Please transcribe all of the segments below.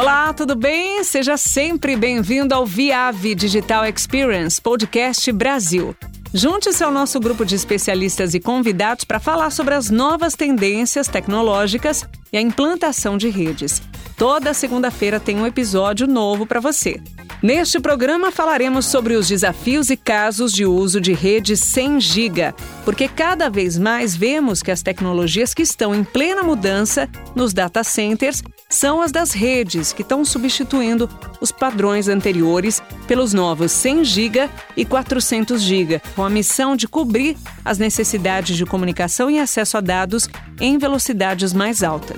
Olá, tudo bem? Seja sempre bem-vindo ao Viave Digital Experience Podcast Brasil. Junte-se ao nosso grupo de especialistas e convidados para falar sobre as novas tendências tecnológicas e a implantação de redes. Toda segunda-feira tem um episódio novo para você. Neste programa falaremos sobre os desafios e casos de uso de redes 100 GB, porque cada vez mais vemos que as tecnologias que estão em plena mudança nos data centers são as das redes, que estão substituindo os padrões anteriores pelos novos 100 GB e 400 GB, com a missão de cobrir as necessidades de comunicação e acesso a dados em velocidades mais altas.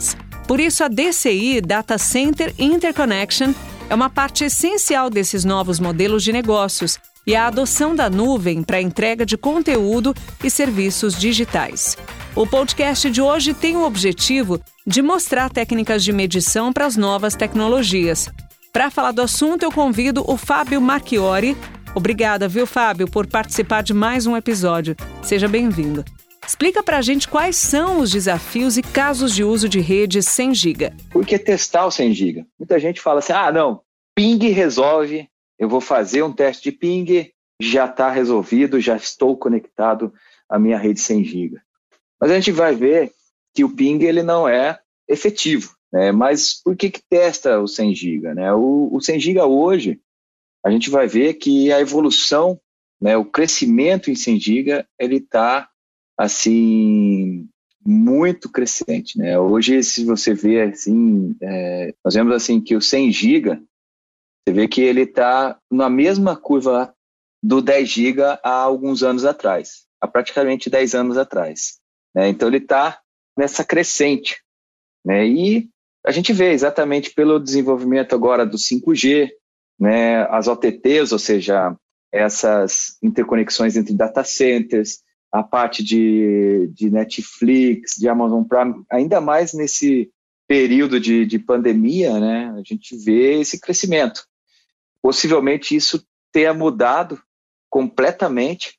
Por isso, a DCI Data Center Interconnection é uma parte essencial desses novos modelos de negócios e a adoção da nuvem para a entrega de conteúdo e serviços digitais. O podcast de hoje tem o objetivo de mostrar técnicas de medição para as novas tecnologias. Para falar do assunto, eu convido o Fábio Marchiori. Obrigada, viu, Fábio, por participar de mais um episódio. Seja bem-vindo. Explica para a gente quais são os desafios e casos de uso de redes 100 GB. Por que testar o 100 GB? Muita gente fala assim, ah, não, ping resolve, eu vou fazer um teste de ping, já está resolvido, já estou conectado à minha rede 100 GB. Mas a gente vai ver que o ping ele não é efetivo. Né? Mas por que, que testa o 100 GB? Né? O, o 100 GB hoje, a gente vai ver que a evolução, né, o crescimento em 100 GB, ele está assim muito crescente, né? Hoje, se você vê assim, é, nós vemos assim que o 100 GB, você vê que ele está na mesma curva do 10 GB há alguns anos atrás, há praticamente 10 anos atrás. Né? Então ele está nessa crescente, né? E a gente vê exatamente pelo desenvolvimento agora do 5G, né? As OTTs, ou seja, essas interconexões entre data centers, a parte de, de Netflix, de Amazon Prime, ainda mais nesse período de, de pandemia, né, a gente vê esse crescimento. Possivelmente isso tenha mudado completamente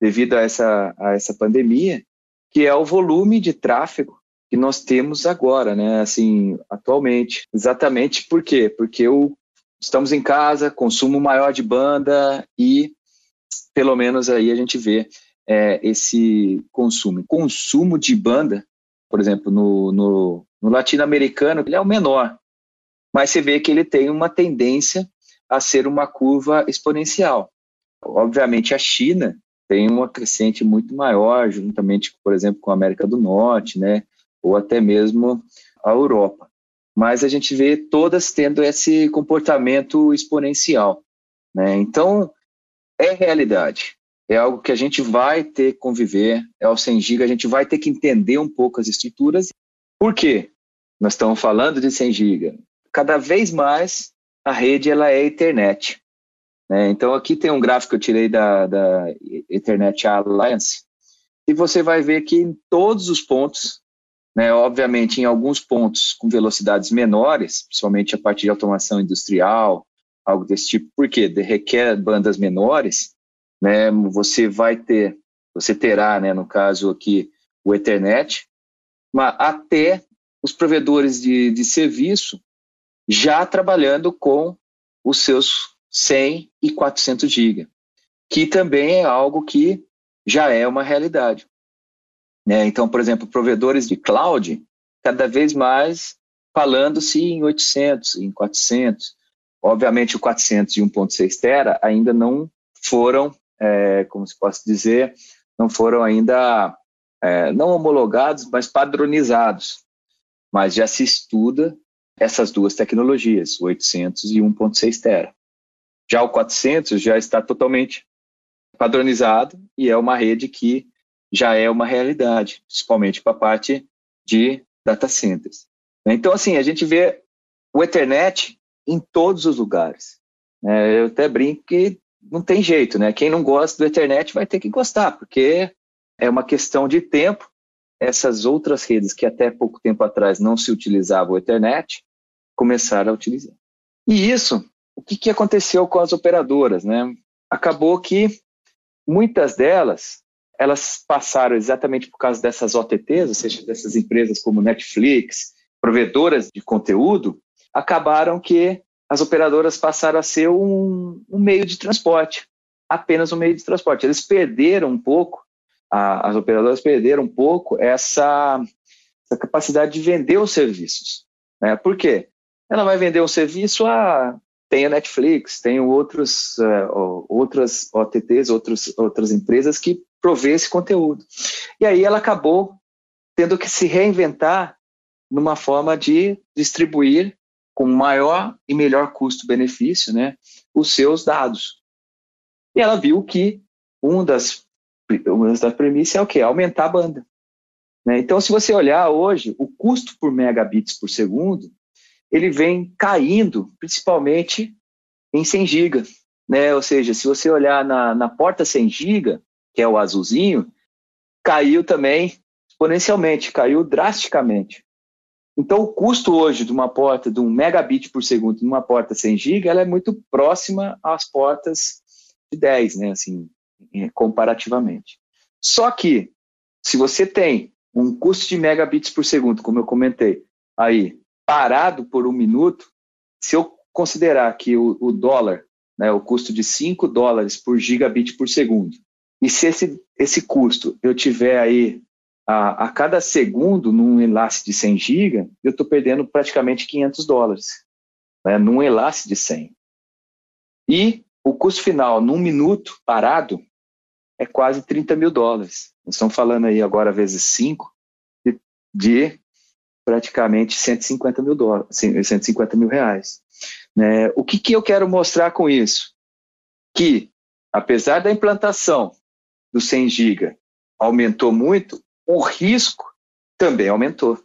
devido a essa, a essa pandemia, que é o volume de tráfego que nós temos agora, né, assim, atualmente. Exatamente por quê? Porque estamos em casa, consumo maior de banda e, pelo menos aí a gente vê é, esse consumo. Consumo de banda, por exemplo, no, no, no latino-americano, ele é o menor, mas você vê que ele tem uma tendência a ser uma curva exponencial. Obviamente, a China tem uma crescente muito maior, juntamente, por exemplo, com a América do Norte, né, ou até mesmo a Europa. Mas a gente vê todas tendo esse comportamento exponencial. Né? Então, é realidade é algo que a gente vai ter que conviver, é o 100 GB, a gente vai ter que entender um pouco as estruturas. Por quê? Nós estamos falando de 100 GB. Cada vez mais a rede ela é Ethernet. Né? Então aqui tem um gráfico que eu tirei da, da Ethernet Alliance e você vai ver que em todos os pontos, né, obviamente em alguns pontos com velocidades menores, principalmente a partir de automação industrial, algo desse tipo, porque requer bandas menores, né, você vai ter, você terá, né, no caso aqui, o Ethernet, mas até os provedores de, de serviço já trabalhando com os seus 100 e 400 GB, que também é algo que já é uma realidade. Né? Então, por exemplo, provedores de cloud, cada vez mais falando-se em 800, em 400. Obviamente, o 400 e 1.6 tera ainda não foram é, como se possa dizer, não foram ainda, é, não homologados, mas padronizados. Mas já se estuda essas duas tecnologias, o 800 e 1.6 tera. Já o 400 já está totalmente padronizado e é uma rede que já é uma realidade, principalmente para a parte de data centers. Então, assim, a gente vê o Ethernet em todos os lugares. É, eu até brinco que não tem jeito, né? Quem não gosta do Ethernet vai ter que gostar, porque é uma questão de tempo. Essas outras redes que até pouco tempo atrás não se utilizavam o Ethernet, começaram a utilizar. E isso, o que, que aconteceu com as operadoras, né? Acabou que muitas delas, elas passaram exatamente por causa dessas OTTs, ou seja, dessas empresas como Netflix, provedoras de conteúdo, acabaram que as operadoras passaram a ser um, um meio de transporte, apenas um meio de transporte. Eles perderam um pouco, a, as operadoras perderam um pouco essa, essa capacidade de vender os serviços. Né? Por quê? Ela vai vender um serviço a tem a Netflix, tem outros, uh, outras OTTs, outros, outras empresas que provê esse conteúdo. E aí ela acabou tendo que se reinventar numa forma de distribuir com maior e melhor custo-benefício né, os seus dados. E ela viu que uma das, uma das premissas é o quê? Aumentar a banda. Né? Então, se você olhar hoje, o custo por megabits por segundo ele vem caindo, principalmente em 100 GB. Né? Ou seja, se você olhar na, na porta 100 GB, que é o azulzinho, caiu também exponencialmente, caiu drasticamente. Então, o custo hoje de uma porta de um megabit por segundo numa porta 100 GB, ela é muito próxima às portas de 10, né, assim, comparativamente. Só que, se você tem um custo de megabits por segundo, como eu comentei, aí, parado por um minuto, se eu considerar que o, o dólar, né, o custo de 5 dólares por gigabit por segundo, e se esse, esse custo eu tiver aí a, a cada segundo num enlace de 100 GB, eu estou perdendo praticamente 500 dólares, né, num enlace de 100. E o custo final num minuto parado é quase 30 mil dólares. Nós estamos falando aí agora vezes 5 de, de praticamente 150 mil dólares, 150 mil reais. Né? O que, que eu quero mostrar com isso? Que, apesar da implantação do 100 GB aumentou muito, o risco também aumentou.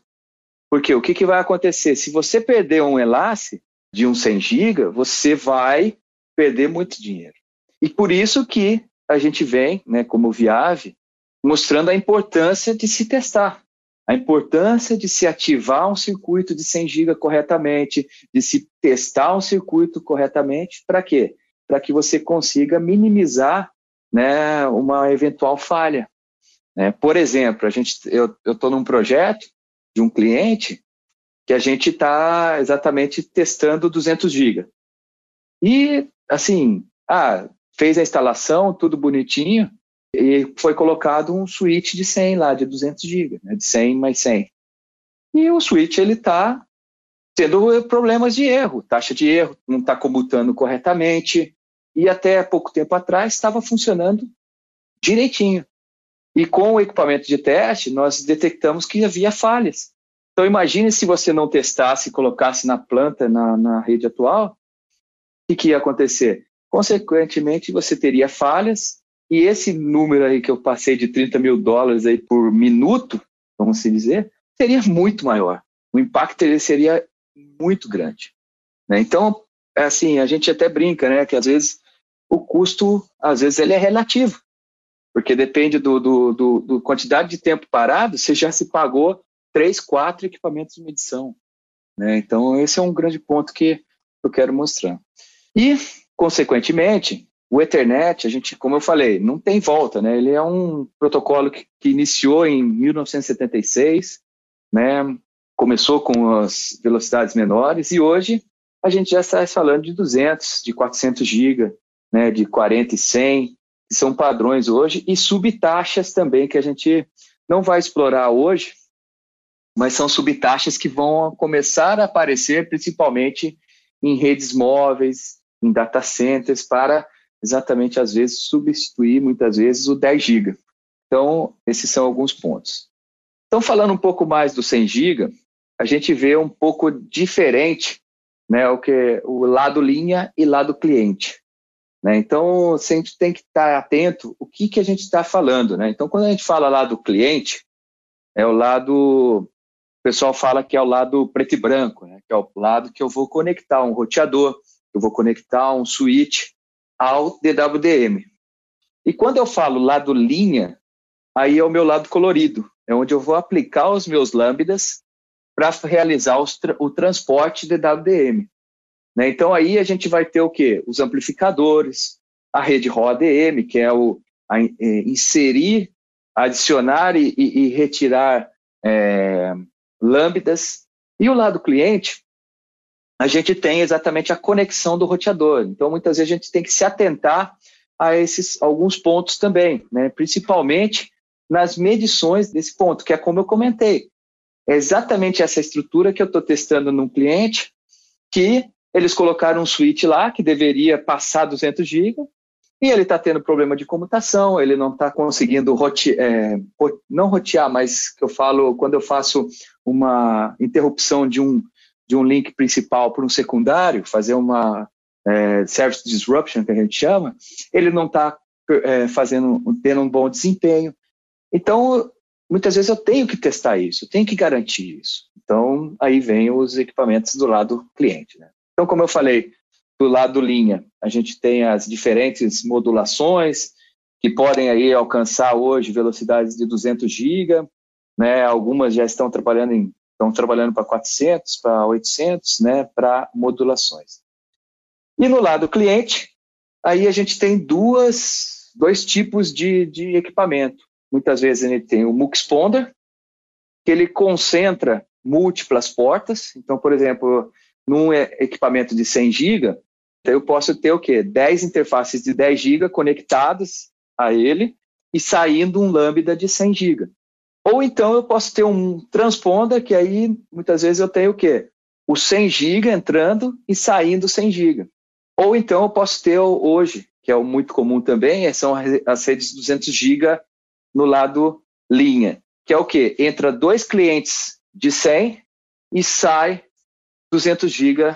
Porque o que, que vai acontecer? Se você perder um enlace de um 100 GB, você vai perder muito dinheiro. E por isso que a gente vem, né, como Viave, mostrando a importância de se testar a importância de se ativar um circuito de 100 GB corretamente, de se testar um circuito corretamente, para quê? Para que você consiga minimizar né, uma eventual falha. Né? Por exemplo, a gente, eu estou num projeto de um cliente que a gente está exatamente testando 200 GB. E, assim, ah, fez a instalação, tudo bonitinho, e foi colocado um switch de 100 lá, de 200 GB, né, de 100 mais 100. E o switch ele está tendo problemas de erro, taxa de erro, não está comutando corretamente, e até pouco tempo atrás estava funcionando direitinho. E com o equipamento de teste, nós detectamos que havia falhas. Então imagine se você não testasse e colocasse na planta, na, na rede atual, o que, ia acontecer? Consequentemente, você teria falhas e esse número aí que eu passei de 30 mil dólares aí por minuto, vamos se dizer, seria muito maior. O impacto seria muito grande. Né? Então, é assim, a gente até brinca, né, que às vezes o custo, às vezes ele é relativo, porque depende do, do, do, do quantidade de tempo parado, você já se pagou três, quatro equipamentos de medição. Né? Então, esse é um grande ponto que eu quero mostrar. E, consequentemente, o Ethernet, a gente, como eu falei, não tem volta, né? Ele é um protocolo que, que iniciou em 1976, né? Começou com as velocidades menores e hoje a gente já está falando de 200, de 400 GB, né? De 40 e 100, que são padrões hoje e subtaxas também que a gente não vai explorar hoje, mas são subtaxas que vão começar a aparecer principalmente em redes móveis, em data centers para exatamente, às vezes, substituir, muitas vezes, o 10 GB. Então, esses são alguns pontos. Então, falando um pouco mais do 100 GB, a gente vê um pouco diferente né, o que o lado linha e lado cliente. Né? Então, a gente tem que estar atento o que, que a gente está falando. Né? Então, quando a gente fala lá do cliente, é o lado, o pessoal fala que é o lado preto e branco, né? que é o lado que eu vou conectar um roteador, eu vou conectar um switch, ao DWDM. E quando eu falo lado linha, aí é o meu lado colorido, é onde eu vou aplicar os meus lambdas para realizar tra o transporte DWDM. Né? Então aí a gente vai ter o quê? Os amplificadores, a rede ROADM, que é o a, é, inserir, adicionar e, e, e retirar é, lambdas. E o lado cliente, a gente tem exatamente a conexão do roteador. Então, muitas vezes a gente tem que se atentar a esses alguns pontos também, né? principalmente nas medições desse ponto, que é como eu comentei. É exatamente essa estrutura que eu estou testando num cliente, que eles colocaram um switch lá que deveria passar 200 GB e ele está tendo problema de comutação, ele não está conseguindo rote, é, não rotear, mas que eu falo quando eu faço uma interrupção de um de um link principal para um secundário, fazer uma é, service disruption, que a gente chama, ele não está é, fazendo, tendo um bom desempenho. Então, muitas vezes eu tenho que testar isso, eu tenho que garantir isso. Então, aí vem os equipamentos do lado cliente. Né? Então, como eu falei, do lado linha, a gente tem as diferentes modulações que podem aí alcançar hoje velocidades de 200 GB, né? Algumas já estão trabalhando em estão trabalhando para 400, para 800, né, para modulações. E no lado cliente, aí a gente tem duas, dois tipos de, de equipamento. Muitas vezes gente tem o Muxponder, que ele concentra múltiplas portas. Então, por exemplo, num equipamento de 100 GB, eu posso ter o quê? 10 interfaces de 10 GB conectadas a ele e saindo um lambda de 100 GB. Ou então eu posso ter um transponder, que aí muitas vezes eu tenho o quê? O 100 GB entrando e saindo 100 GB. Ou então eu posso ter hoje, que é o muito comum também, são as redes 200 GB no lado linha, que é o quê? Entra dois clientes de 100 e sai 200 GB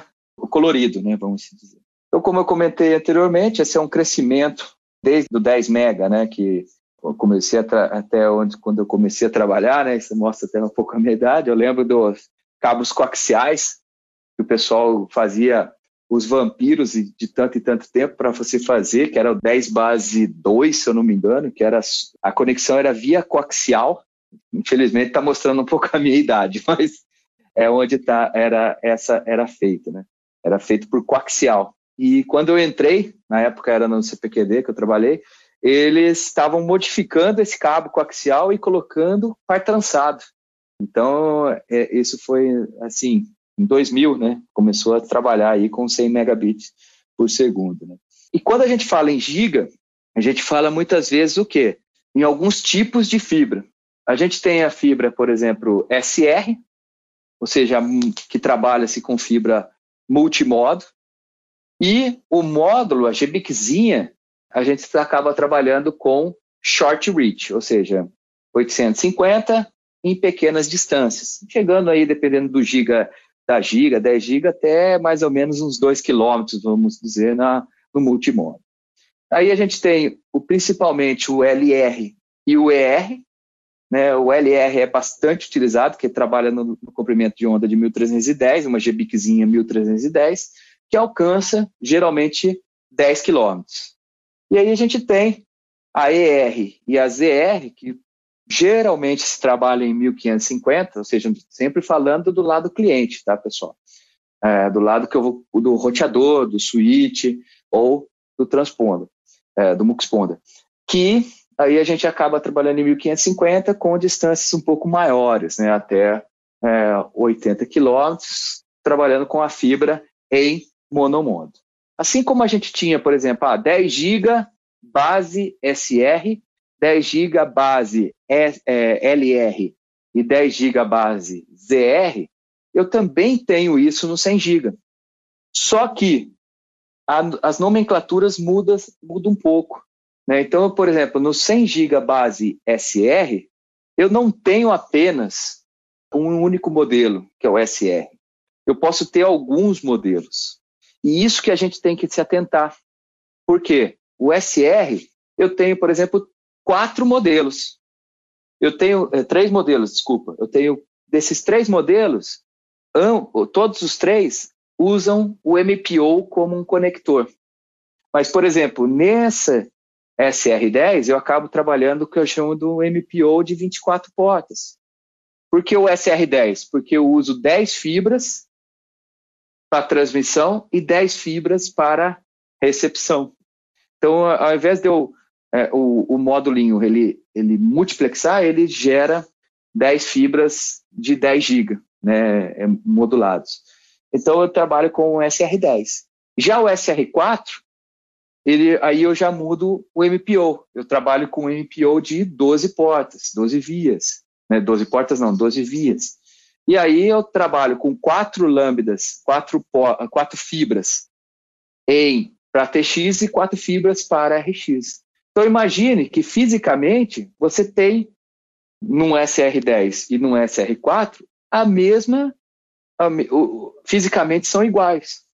colorido, né, vamos dizer. Então, como eu comentei anteriormente, esse é um crescimento desde o 10 mega, né, que eu comecei até onde quando eu comecei a trabalhar, né? Isso mostra até um pouco a minha idade. Eu lembro dos cabos coaxiais que o pessoal fazia os vampiros de tanto e tanto tempo para você fazer, que era o 10 base 2, se eu não me engano, que era a conexão era via coaxial. Infelizmente está mostrando um pouco a minha idade, mas é onde tá era essa era feito, né? Era feito por coaxial. E quando eu entrei, na época era no CPQD que eu trabalhei, eles estavam modificando esse cabo coaxial e colocando par trançado. Então, é, isso foi assim, em 2000, né? Começou a trabalhar aí com 100 megabits por segundo. Né? E quando a gente fala em giga, a gente fala muitas vezes o quê? Em alguns tipos de fibra. A gente tem a fibra, por exemplo, SR, ou seja, que trabalha-se com fibra multimodo, e o módulo, a GBICzinha, a gente acaba trabalhando com short reach, ou seja, 850 em pequenas distâncias, chegando aí, dependendo do giga, da giga, 10 giga, até mais ou menos uns 2 quilômetros, vamos dizer, na, no multimodo. Aí a gente tem o, principalmente o LR e o ER, né, o LR é bastante utilizado, que trabalha no, no comprimento de onda de 1310, uma GBICzinha 1310, que alcança geralmente 10 quilômetros. E aí a gente tem a ER e a ZR, que geralmente se trabalha em 1550, ou seja, sempre falando do lado cliente, tá, pessoal? É, do lado que eu vou, do roteador, do switch ou do transponder, é, do muxponder, que aí a gente acaba trabalhando em 1550 com distâncias um pouco maiores, né, até é, 80 quilômetros, trabalhando com a fibra em monomodo. Assim como a gente tinha, por exemplo, ah, 10 GB base SR, 10 GB base LR e 10 GB base ZR, eu também tenho isso no 100 GB. Só que a, as nomenclaturas mudam um pouco. Né? Então, por exemplo, no 100 GB base SR, eu não tenho apenas um único modelo, que é o SR. Eu posso ter alguns modelos. E isso que a gente tem que se atentar. Por quê? O SR, eu tenho, por exemplo, quatro modelos. Eu tenho é, três modelos, desculpa. Eu tenho desses três modelos, todos os três usam o MPO como um conector. Mas, por exemplo, nessa SR10, eu acabo trabalhando o que eu chamo do MPO de 24 portas. Por que o SR10? Porque eu uso 10 fibras para transmissão e 10 fibras para recepção. Então, ao invés de eu, é, o, o módulinho ele, ele multiplexar, ele gera 10 fibras de 10 GB, né, é, modulados. Então eu trabalho com o SR10. Já o SR4, ele, aí eu já mudo o MPO. Eu trabalho com um MPO de 12 portas, 12 vias. Né? 12 portas não, 12 vias. E aí eu trabalho com quatro lambdas, quatro, quatro fibras em para TX e quatro fibras para RX. Então imagine que fisicamente você tem num SR10 e num SR4 a mesma, a, o, fisicamente são iguais,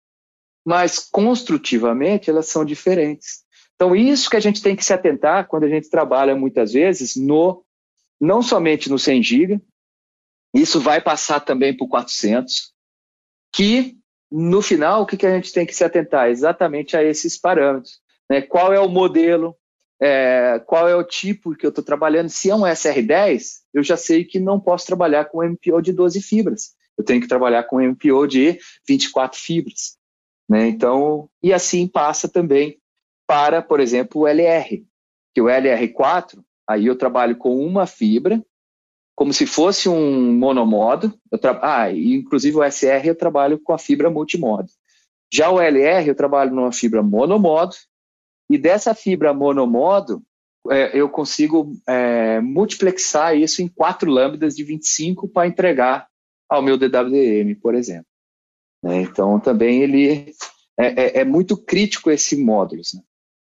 mas construtivamente elas são diferentes. Então isso que a gente tem que se atentar quando a gente trabalha muitas vezes no não somente no 100 GB, isso vai passar também para o 400, que no final o que, que a gente tem que se atentar exatamente a esses parâmetros. Né? Qual é o modelo, é, qual é o tipo que eu estou trabalhando. Se é um SR10, eu já sei que não posso trabalhar com MPO de 12 fibras. Eu tenho que trabalhar com MPO de 24 fibras. Né? Então, e assim passa também para, por exemplo, o LR, que o LR4, aí eu trabalho com uma fibra, como se fosse um monomodo. Ah, inclusive o SR eu trabalho com a fibra multimodo. Já o LR eu trabalho numa fibra monomodo e dessa fibra monomodo, é, eu consigo é, multiplexar isso em quatro lambdas de 25 para entregar ao meu DWM, por exemplo. É, então, também ele é, é, é, muito crítico esse módulos. Né?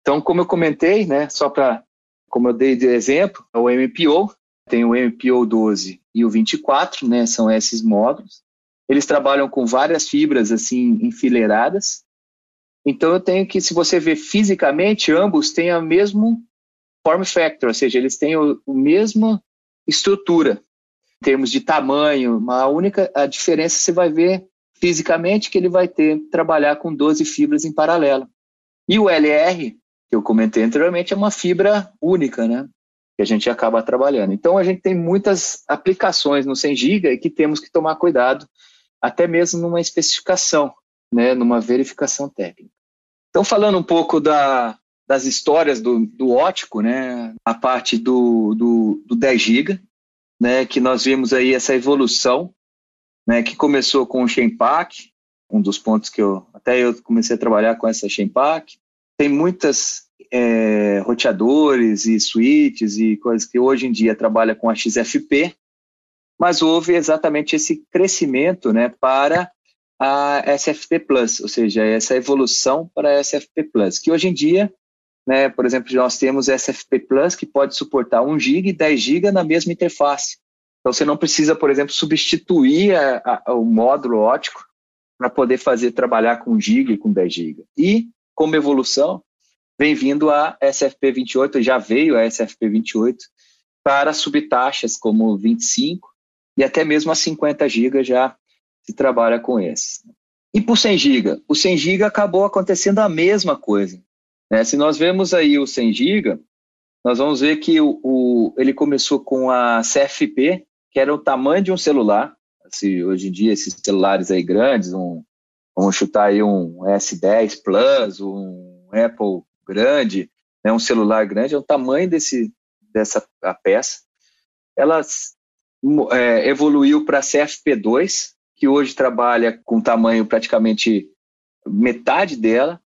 Então, como eu comentei, né, só para, como eu dei de exemplo, o MPO, tem o MPO 12 e o 24, né, são esses módulos. Eles trabalham com várias fibras assim enfileiradas, então eu tenho que, se você ver fisicamente, ambos têm a mesmo form factor, ou seja, eles têm o, a mesma estrutura em termos de tamanho. A única a diferença você vai ver fisicamente que ele vai ter trabalhar com 12 fibras em paralelo. E o LR, que eu comentei anteriormente, é uma fibra única, né? Que a gente acaba trabalhando. Então a gente tem muitas aplicações no 100 GB e que temos que tomar cuidado, até mesmo numa especificação né, numa verificação técnica. Então, falando um pouco da, das histórias do, do ótico, né, a parte do, do, do 10 GB, né, que nós vimos aí essa evolução, né, que começou com o Chainpack, um dos pontos que eu até eu comecei a trabalhar com essa Chainpack. Tem muitas é, roteadores e switches e coisas que hoje em dia trabalha com a XFP, mas houve exatamente esse crescimento, né, para a SFP Plus, ou seja, essa evolução para a SFP Plus, que hoje em dia, né, por exemplo, nós temos SFP Plus que pode suportar 1 GB e 10 GB na mesma interface. Então você não precisa, por exemplo, substituir a, a, o módulo ótico para poder fazer trabalhar com 1 GB e com 10 GB. E, como evolução, vem vindo a SFP 28, já veio a SFP 28 para subtaxas como 25 e até mesmo a 50 GB já se trabalha com esses. E por 100 GB? O 100 GB acabou acontecendo a mesma coisa. Né? Se nós vemos aí o 100 GB, nós vamos ver que o, o, ele começou com a CFP, que era o tamanho de um celular. Assim, hoje em dia, esses celulares aí grandes, um, vamos chutar aí um S10 Plus, um Apple grande, né, um celular grande, é o tamanho desse, dessa a peça. Ela é, evoluiu para CFP2, que hoje trabalha com tamanho praticamente metade dela,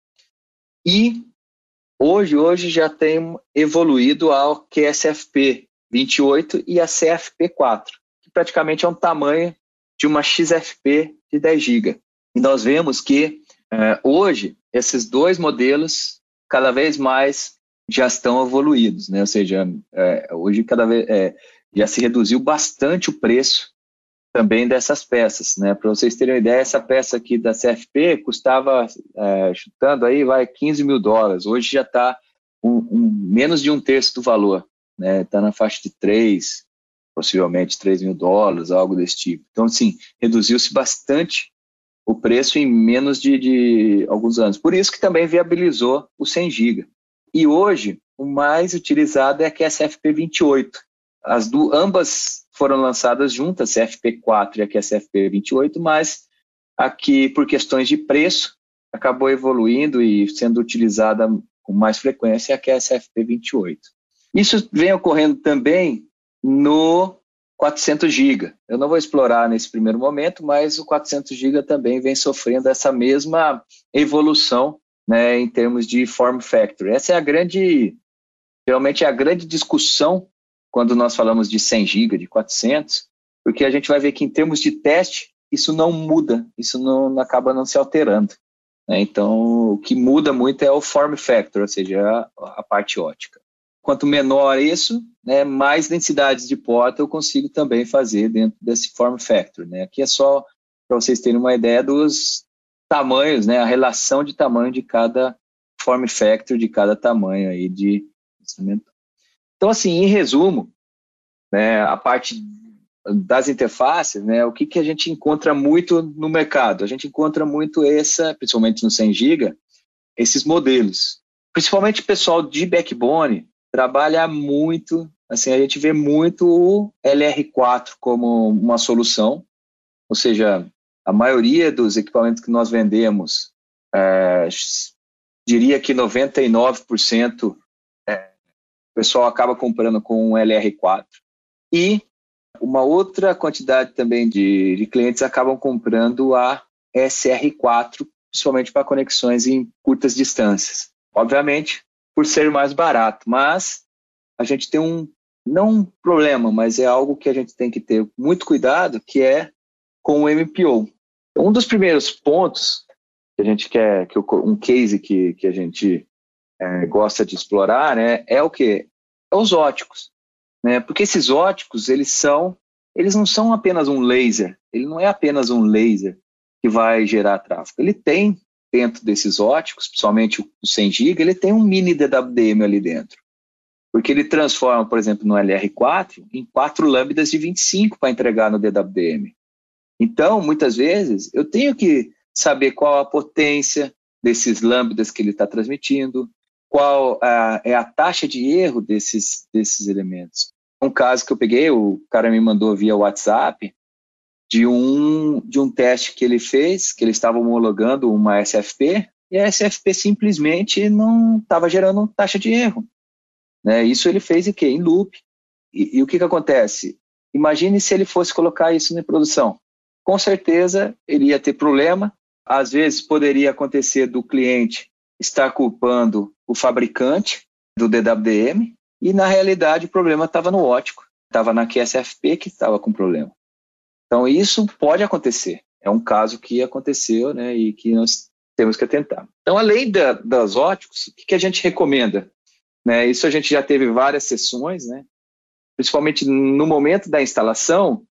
e hoje, hoje já tem evoluído ao QSFP 28 e a CFP 4, que praticamente é um tamanho de uma XFP de 10 GB. E nós vemos que é, hoje esses dois modelos cada vez mais já estão evoluídos, né? Ou seja, é, hoje cada vez é, já se reduziu bastante o preço também dessas peças, né? Para vocês terem uma ideia, essa peça aqui da CFP custava, é, chutando aí, vai 15 mil dólares. Hoje já está um, um, menos de um terço do valor, né? Está na faixa de 3, possivelmente 3 mil dólares, algo desse tipo. Então, sim, reduziu-se bastante o preço em menos de, de, alguns anos. Por isso que também viabilizou o 100 GB. E hoje, o mais utilizado é a QSFP 28. As do, ambas foram lançadas juntas, CFP4 e a CFP28, mas aqui, por questões de preço, acabou evoluindo e sendo utilizada com mais frequência a CFP28. Isso vem ocorrendo também no 400 GB. Eu não vou explorar nesse primeiro momento, mas o 400 GB também vem sofrendo essa mesma evolução né, em termos de form factor. Essa é a grande, realmente é a grande discussão quando nós falamos de 100 GB, de 400, porque a gente vai ver que em termos de teste, isso não muda, isso não acaba não se alterando. Né? Então, o que muda muito é o form factor, ou seja, a, a parte ótica. Quanto menor isso, né, mais densidades de porta eu consigo também fazer dentro desse form factor. Né? Aqui é só para vocês terem uma ideia dos tamanhos, né, a relação de tamanho de cada form factor, de cada tamanho aí de instrumento. Então, assim, em resumo, né, a parte das interfaces, né, o que, que a gente encontra muito no mercado? A gente encontra muito essa, principalmente no 100 GB, esses modelos. Principalmente o pessoal de backbone trabalha muito, assim, a gente vê muito o LR4 como uma solução, ou seja, a maioria dos equipamentos que nós vendemos, é, diria que 99% é, o pessoal acaba comprando com um LR4. E uma outra quantidade também de, de clientes acabam comprando a SR4, principalmente para conexões em curtas distâncias. Obviamente, por ser mais barato, mas a gente tem um, não um problema, mas é algo que a gente tem que ter muito cuidado, que é com o MPO. Um dos primeiros pontos que a gente quer, que um case que, que a gente é, gosta de explorar, né, é o que? É os óticos né? Porque esses óticos, eles são, eles não são apenas um laser, ele não é apenas um laser que vai gerar tráfego. Ele tem dentro desses óticos, principalmente o 100 GB, ele tem um mini DWDM ali dentro. Porque ele transforma, por exemplo, no LR4 em quatro lambdas de 25 para entregar no DWDM. Então, muitas vezes, eu tenho que saber qual a potência desses lambdas que ele está transmitindo, qual a, é a taxa de erro desses, desses elementos. Um caso que eu peguei, o cara me mandou via WhatsApp, de um, de um teste que ele fez, que ele estava homologando uma SFP, e a SFP simplesmente não estava gerando taxa de erro. Né? Isso ele fez em quê? Em loop. E, e o que, que acontece? Imagine se ele fosse colocar isso em produção. Com certeza ele ia ter problema. Às vezes poderia acontecer do cliente estar culpando o fabricante do DWDM e, na realidade, o problema estava no ótico, estava na QSFP que estava com problema. Então, isso pode acontecer. É um caso que aconteceu né, e que nós temos que atentar. Então, além da, das óticos, o que, que a gente recomenda? Né, isso a gente já teve várias sessões, né, principalmente no momento da instalação,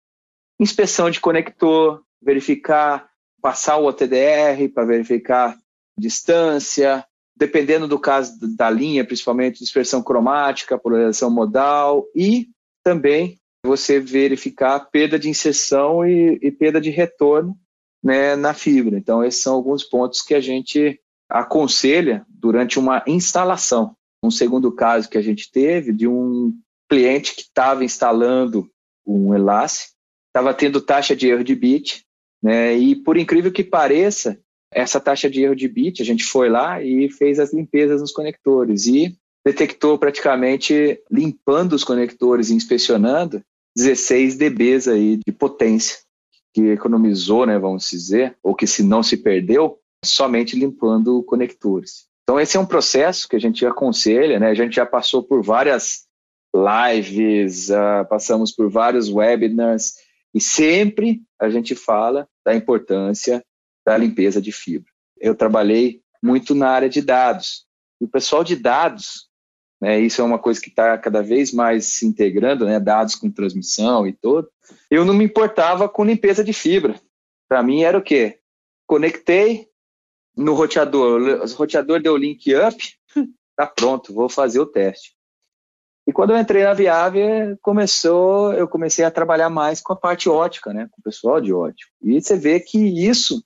inspeção de conector, verificar, passar o OTDR para verificar distância, dependendo do caso da linha, principalmente dispersão cromática, polarização modal e também você verificar perda de inserção e, e perda de retorno né, na fibra. Então, esses são alguns pontos que a gente aconselha durante uma instalação. Um segundo caso que a gente teve de um cliente que estava instalando um Elace, estava tendo taxa de erro de bit, né, e por incrível que pareça, essa taxa de erro de bit, a gente foi lá e fez as limpezas nos conectores e detectou praticamente limpando os conectores e inspecionando 16 dBs aí de potência que economizou, né, vamos dizer, ou que se não se perdeu, somente limpando conectores. Então esse é um processo que a gente aconselha, né? A gente já passou por várias lives, uh, passamos por vários webinars e sempre a gente fala da importância da limpeza de fibra. Eu trabalhei muito na área de dados. E o pessoal de dados, né, isso é uma coisa que está cada vez mais se integrando, né, dados com transmissão e tudo. Eu não me importava com limpeza de fibra. Para mim era o quê? Conectei no roteador, o roteador deu link up, tá pronto, vou fazer o teste. E quando eu entrei na Viave, começou, eu comecei a trabalhar mais com a parte ótica, né, com o pessoal de ótico. E você vê que isso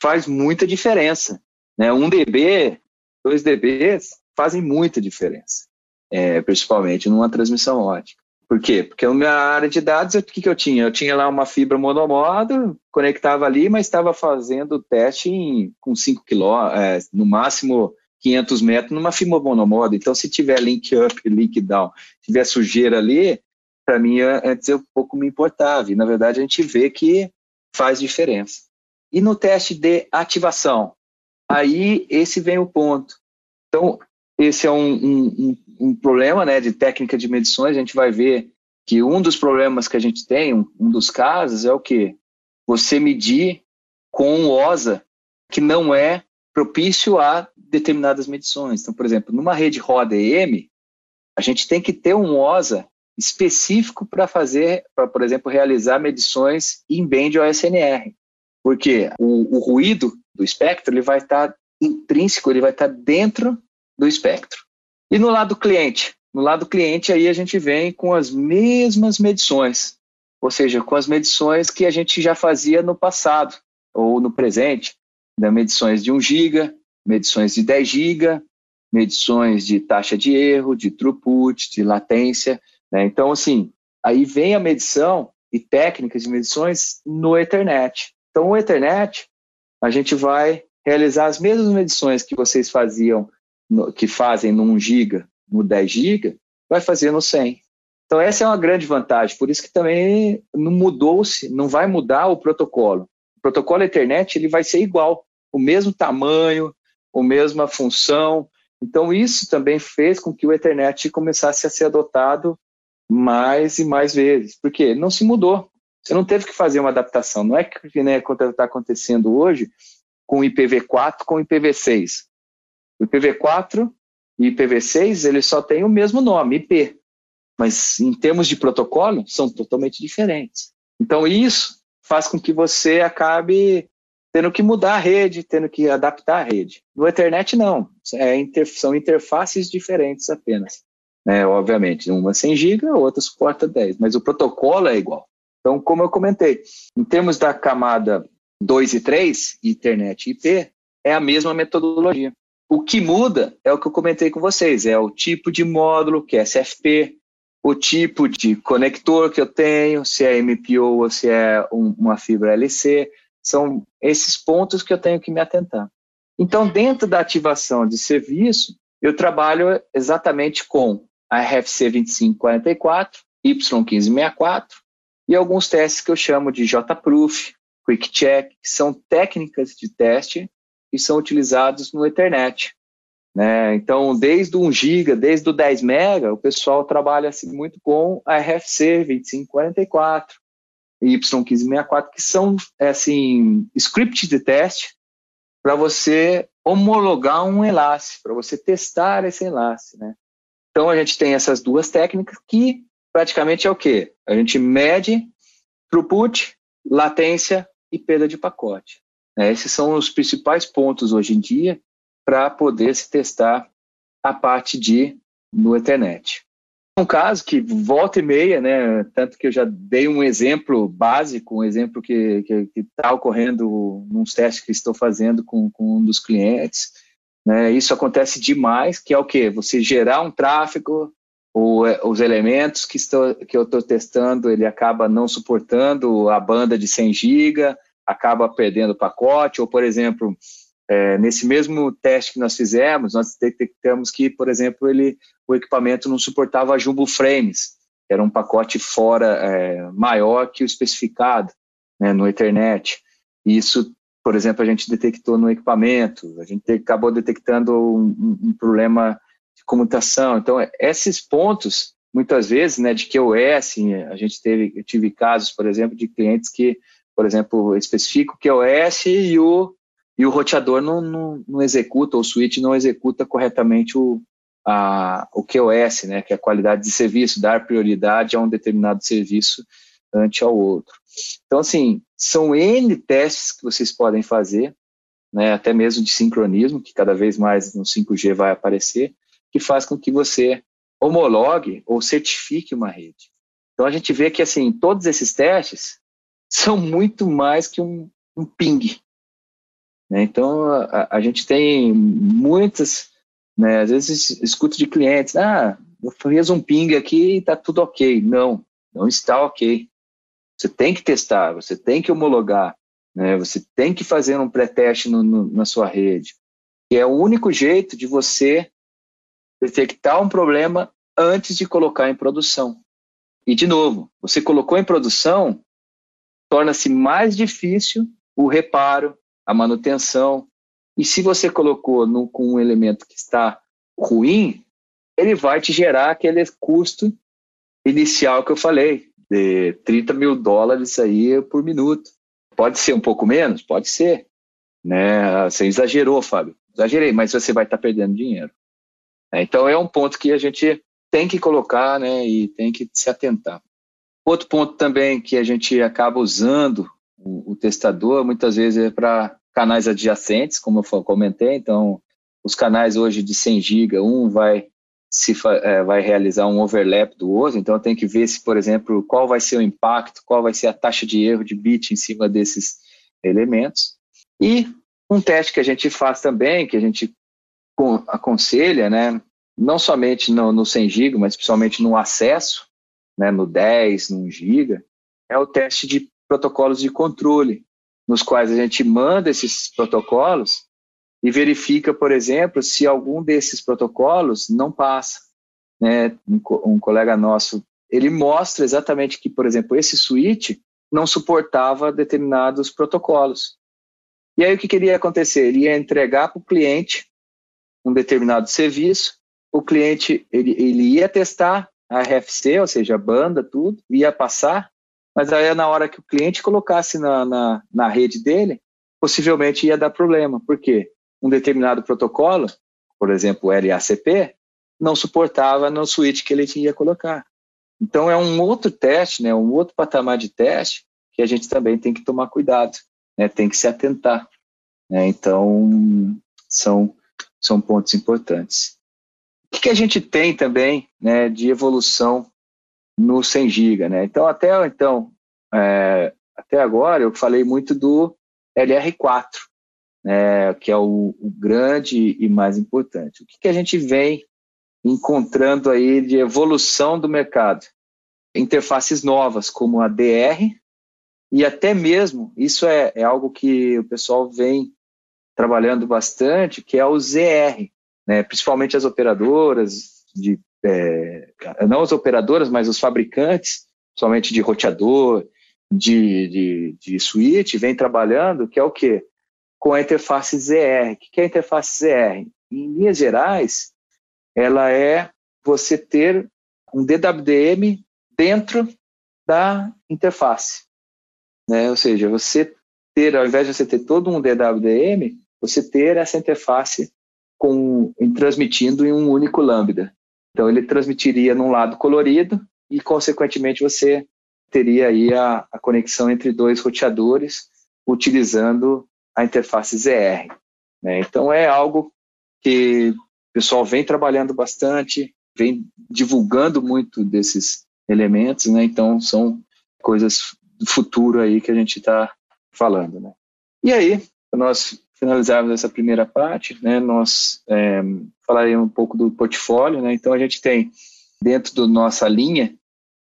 faz muita diferença. Né? Um dB, dois dBs fazem muita diferença, é, principalmente numa transmissão ótica. Por quê? Porque na minha área de dados, o que, que eu tinha? Eu tinha lá uma fibra monomodo, conectava ali, mas estava fazendo o teste em, com 5 km, é, no máximo 500 metros, numa fibra monomodo. Então, se tiver link up, link down, tiver sujeira ali, para mim, antes eu pouco me importava. E, na verdade, a gente vê que faz diferença. E no teste de ativação? Aí, esse vem o ponto. Então, esse é um, um, um problema né, de técnica de medições. A gente vai ver que um dos problemas que a gente tem, um, um dos casos, é o que? Você medir com um OSA que não é propício a determinadas medições. Então, por exemplo, numa rede roda EM, a gente tem que ter um OSA específico para fazer, para, por exemplo, realizar medições em band OSNR. Porque o, o, ruído do espectro ele vai estar tá intrínseco, ele vai estar tá dentro do espectro. E no lado cliente? No lado cliente, aí a gente vem com as mesmas medições, ou seja, com as medições que a gente já fazia no passado ou no presente, né? medições de 1 GB, medições de 10 GB, medições de taxa de erro, de throughput, de latência. Né? Então, assim, aí vem a medição e técnicas de medições no Ethernet. Então, o Ethernet, a gente vai realizar as mesmas medições que vocês faziam, no, que fazem no 1 GB no 10 GB, vai fazer no 100. Então essa é uma grande vantagem, por isso que também não mudou-se, não vai mudar o protocolo. O protocolo Ethernet ele vai ser igual, o mesmo tamanho, a mesma função. Então isso também fez com que o Ethernet começasse a ser adotado mais e mais vezes, porque não se mudou. Você não teve que fazer uma adaptação. Não é que né, está acontecendo hoje com o IPv4 com o IPv6. O IPv4 e IPv6 ele só tem o mesmo nome, IP, mas em termos de protocolo são totalmente diferentes. Então isso faz com que você acabe tendo que mudar a rede, tendo que adaptar a rede. No Ethernet não, é inter, são interfaces diferentes apenas. Né, obviamente, uma 100 GB, a outra suporta 10, mas o protocolo é igual. Então, como eu comentei, em termos da camada 2 e 3, Ethernet e IP, é a mesma metodologia. O que muda é o que eu comentei com vocês, é o tipo de módulo, que é SFP, o tipo de conector que eu tenho, se é MPO ou se é um, uma fibra LC, são esses pontos que eu tenho que me atentar. Então, dentro da ativação de serviço, eu trabalho exatamente com a RFC 2544, Y1564 e alguns testes que eu chamo de JProof, Quick Check, que são técnicas de teste que são utilizados no Ethernet. Né? Então, desde o 1 GB, desde o 10 MB, o pessoal trabalha assim, muito com a RFC 2544 e Y1564, que são assim, scripts de teste para você homologar um enlace, para você testar esse enlace. Né? Então, a gente tem essas duas técnicas que praticamente é o quê? A gente mede throughput, latência e perda de pacote. Né? Esses são os principais pontos hoje em dia para poder se testar a parte de no Ethernet. Um caso que volta e meia, né, tanto que eu já dei um exemplo básico, um exemplo que está ocorrendo nos testes que estou fazendo com, com um dos clientes. Né, isso acontece demais, que é o que? Você gerar um tráfego, ou os elementos que, estou, que eu estou testando, ele acaba não suportando a banda de 100 GB, acaba perdendo o pacote, ou, por exemplo, é, nesse mesmo teste que nós fizemos, nós detectamos que, por exemplo, ele, o equipamento não suportava jumbo frames, que era um pacote fora é, maior que o especificado né, no Ethernet. Isso, por exemplo, a gente detectou no equipamento, a gente acabou detectando um, um problema de comutação. Então, esses pontos, muitas vezes, né, de QoS, a gente teve, eu tive casos, por exemplo, de clientes que por exemplo, especifica o QoS e o, e o roteador não, não, não executa, ou o switch não executa corretamente o, a, o QoS, né, que é a qualidade de serviço, dar prioridade a um determinado serviço ante ao outro. Então, assim, são N testes que vocês podem fazer, né, até mesmo de sincronismo, que cada vez mais no 5G vai aparecer, que faz com que você homologue ou certifique uma rede. Então, a gente vê que, assim, todos esses testes, são muito mais que um, um ping. Né? Então, a, a, gente tem muitas, né, às vezes escuto de clientes, ah, eu fiz um ping aqui e está tudo ok. Não, não está ok. Você tem que testar, você tem que homologar, né? você tem que fazer um pré-teste na sua rede. E é o único jeito de você detectar um problema antes de colocar em produção. E, de novo, você colocou em produção, torna-se mais difícil o reparo, a manutenção. E se você colocou no, com um elemento que está ruim, ele vai te gerar aquele custo inicial que eu falei, de 30 mil dólares aí por minuto. Pode ser um pouco menos? Pode ser. Né? Você exagerou, Fábio. Exagerei, mas você vai estar perdendo dinheiro. Então é um ponto que a gente tem que colocar né, e tem que se atentar. Outro ponto também que a gente acaba usando o, o testador muitas vezes é para canais adjacentes, como eu comentei. Então, os canais hoje de 100 GB, um vai se é, vai realizar um overlap do outro, então tem que ver se, por exemplo, qual vai ser o impacto, qual vai ser a taxa de erro de bit em cima desses elementos. E um teste que a gente faz também, que a gente aconselha, né, não somente no, no 100 GB, mas principalmente no acesso, né, no 10, no 1 GB, é o teste de protocolos de controle, nos quais a gente manda esses protocolos e verifica, por exemplo, se algum desses protocolos não passa. Né? Um, um, colega nosso, ele mostra exatamente que, por exemplo, esse switch não suportava determinados protocolos. E aí o que queria acontecer? Ele ia entregar para o cliente um determinado serviço, o cliente ele, ele ia testar a RFC, ou seja, a banda, tudo, ia passar, mas aí na hora que o cliente colocasse na, na, na rede dele, possivelmente ia dar problema. Por quê? Um determinado protocolo, por exemplo, o LACP, não suportava no switch que ele tinha colocar. Então é um outro teste, né, um outro patamar de teste que a gente também tem que tomar cuidado, né, tem que se atentar. Né, então são, são pontos importantes. O que, a gente tem também né, de evolução no 100 GB? Né? Então, até, então é, até agora eu falei muito do LR4, né, que é o, o, grande e mais importante. O que, que a gente vem encontrando aí de evolução do mercado? Interfaces novas, como a DR, e até mesmo, isso é, é algo que o pessoal vem trabalhando bastante, que é o ZR, né, principalmente as operadoras, de, é, não as operadoras, mas os fabricantes, somente de roteador, de, de, de switch, vem trabalhando, que é o quê? Com a interface ZR. O que é a interface ZR? Em linhas gerais, ela é você ter um DWDM dentro da interface. Né? Ou seja, você ter, ao invés de você ter todo um DWDM, você ter essa interface com, em, transmitindo em um único lambda. Então ele transmitiria num lado colorido e, consequentemente, você teria aí a, a conexão entre dois roteadores utilizando a interface ZR. Né? Então é algo que o pessoal vem trabalhando bastante, vem divulgando muito desses elementos, né? Então são coisas do futuro aí que a gente está falando, né? E aí nós finalizarmos essa primeira parte, né, nós é, falaremos um pouco do portfólio. Né, então, a gente tem, dentro da nossa linha,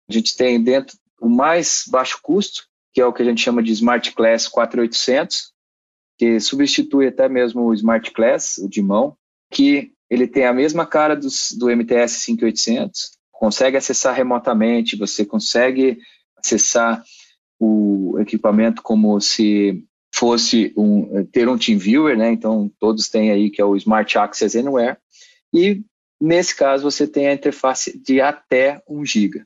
a gente tem dentro o mais baixo custo, que é o que a gente chama de Smart Class 4800, que substitui até mesmo o Smart Class, o de mão, que ele tem a mesma cara dos, do MTS 5800, consegue acessar remotamente, você consegue acessar o equipamento como se fosse um, ter um TeamViewer, né? Então todos têm aí que é o Smart Access Anywhere. E nesse caso você tem a interface de até 1 GB.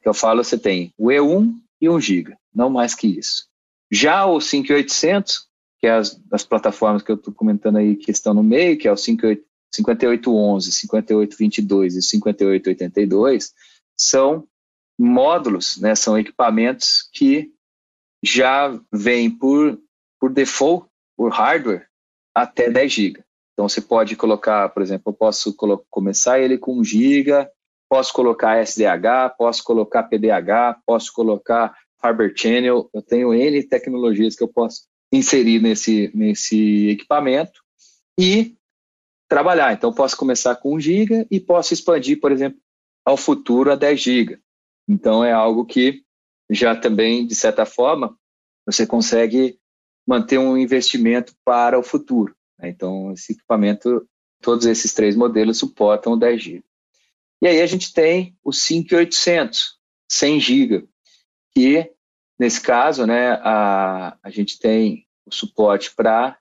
Que eu falo, você tem o E1 e 1 GB, não mais que isso. Já o 5800, que é as, as plataformas que eu estou comentando aí que estão no meio, que é o 5811, 5822 e 5882, são módulos, né, são equipamentos que já vêm por por default, por hardware, até 10 GB. Então você pode colocar, por exemplo, eu posso começar ele com 1 GB, posso colocar SDH, posso colocar PDH, posso colocar Fiber Channel, eu tenho N tecnologias que eu posso inserir nesse, nesse equipamento e trabalhar. Então, posso começar com 1 GB e posso expandir, por exemplo, ao futuro a 10 GB. Então, é algo que já também, de certa forma, você consegue manter um investimento para o futuro. Né? Então, esse equipamento, todos esses três modelos suportam o 10G. E aí a gente tem o 5800, 100 GB, que nesse caso, né, a, a gente tem o suporte para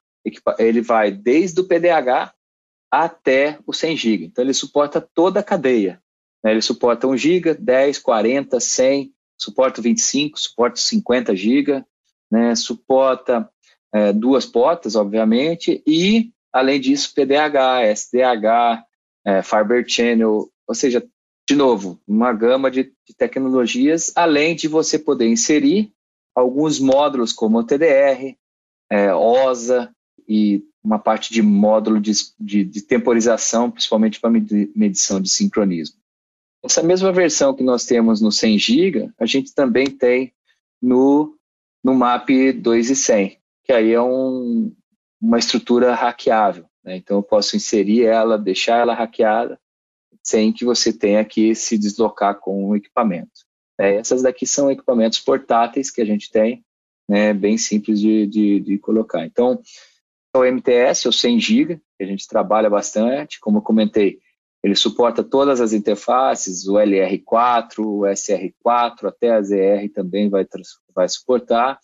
ele vai desde o PDH até o 100 GB. Então ele suporta toda a cadeia. Né? Ele suporta 1 GB, 10, 40, 100, suporta 25, suporta 50 GB, né? suporta é, duas portas, obviamente, e além disso PDH, SDH, é, Fiber Channel, ou seja, de novo, uma gama de, de tecnologias, além de você poder inserir alguns módulos como o TDR, é, OSA e uma parte de módulo de, de, de temporização, principalmente para medição de sincronismo. Essa mesma versão que nós temos no 100 GB, a gente também tem no, no MAP 2 e 100, que aí é um, uma estrutura hackeável. Né? Então, eu posso inserir ela, deixar ela hackeada, sem que você tenha que se deslocar com o equipamento. É, essas daqui são equipamentos portáteis que a gente tem, né, bem simples de, de, de colocar. Então, o MTS, o 100 GB, que a gente trabalha bastante, como eu comentei, ele suporta todas as interfaces, o LR4, o SR4, até a ZR também vai, vai suportar.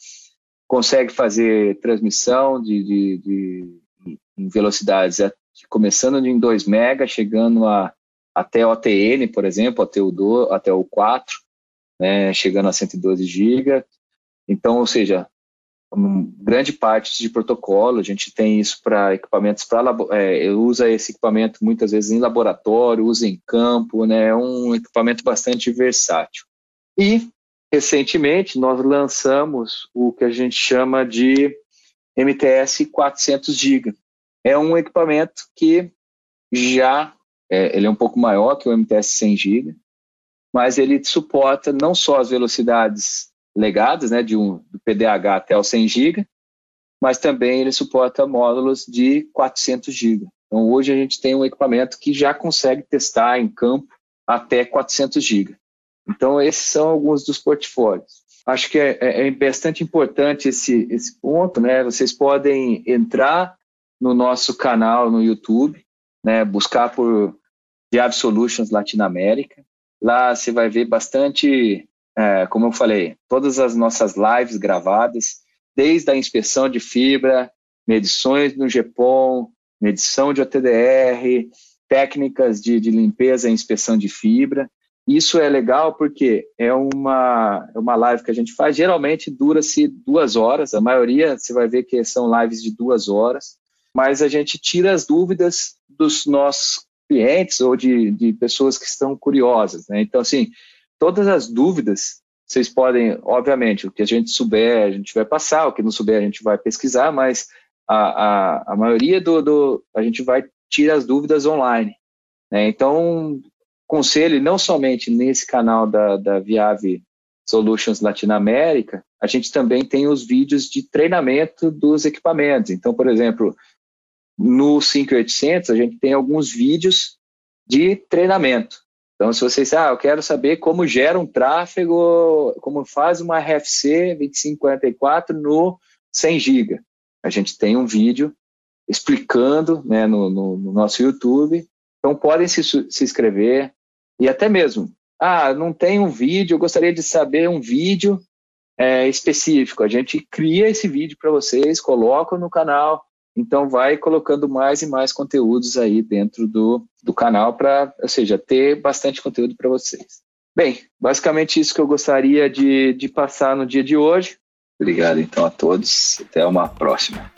Consegue fazer transmissão de, de, de em velocidades começando em 2 MB, chegando a, até OTN, por exemplo, até o, do, até o 4, né, chegando a 112 GB. Então, ou seja, grande parte de protocolo, a gente tem isso para equipamentos para é, usa esse equipamento muitas vezes em laboratório, usa em campo, né? É um equipamento bastante versátil. E recentemente nós lançamos o que a gente chama de MTS 400 GB. É um equipamento que já é, ele é um pouco maior que o MTS 100 GB, mas ele suporta não só as velocidades legadas, né, de um, do PDH até o 100 GB, mas também ele suporta módulos de 400 GB. Então, hoje a gente tem um equipamento que já consegue testar em campo até 400 GB. Então, esses são alguns dos portfólios. Acho que é, é, é bastante importante esse, esse ponto, né? Vocês podem entrar no nosso canal no YouTube, né? Buscar por Diab Solutions Latinoamérica. Lá você vai ver bastante é, como eu falei, todas as nossas lives gravadas, desde a inspeção de fibra, medições no GPON, medição de OTDR, técnicas de, de limpeza e inspeção de fibra. Isso é legal porque é uma, é uma live que a gente faz, geralmente dura-se duas horas, a maioria você vai ver que são lives de duas horas, mas a gente tira as dúvidas dos nossos clientes ou de, de pessoas que estão curiosas. Né? Então, assim, todas as dúvidas, vocês podem, obviamente, o que a gente souber, a gente vai passar, o que não souber, a gente vai pesquisar, mas a, a, a maioria do, do, a gente vai tirar as dúvidas online. Né? Então, conselho, não somente nesse canal da, da Viave Solutions Latinoamérica, a gente também tem os vídeos de treinamento dos equipamentos. Então, por exemplo, no 5800 a gente tem alguns vídeos de treinamento. Então, se vocês, ah, eu quero saber como gera um tráfego, como faz uma RFC 2544 no 100 GB. A gente tem um vídeo explicando né, no, no, no nosso YouTube. Então, podem se, se inscrever. E até mesmo, ah, não tem um vídeo, eu gostaria de saber um vídeo é, específico. A gente cria esse vídeo para vocês, coloca no canal, então, vai colocando mais e mais conteúdos aí dentro do, do canal para, ou seja, ter bastante conteúdo para vocês. Bem, basicamente isso que eu gostaria de, de passar no dia de hoje. Obrigado, então, a todos. Até uma próxima.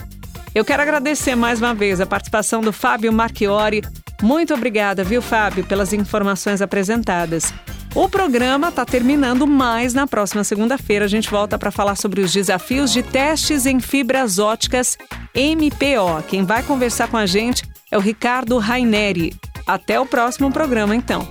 Eu quero agradecer mais uma vez a participação do Fábio Marchiori. Muito obrigada, viu, Fábio, pelas informações apresentadas. O programa está terminando, mas na próxima segunda-feira a gente volta para falar sobre os desafios de testes em fibras óticas MPO. Quem vai conversar com a gente é o Ricardo Raineri. Até o próximo programa, então.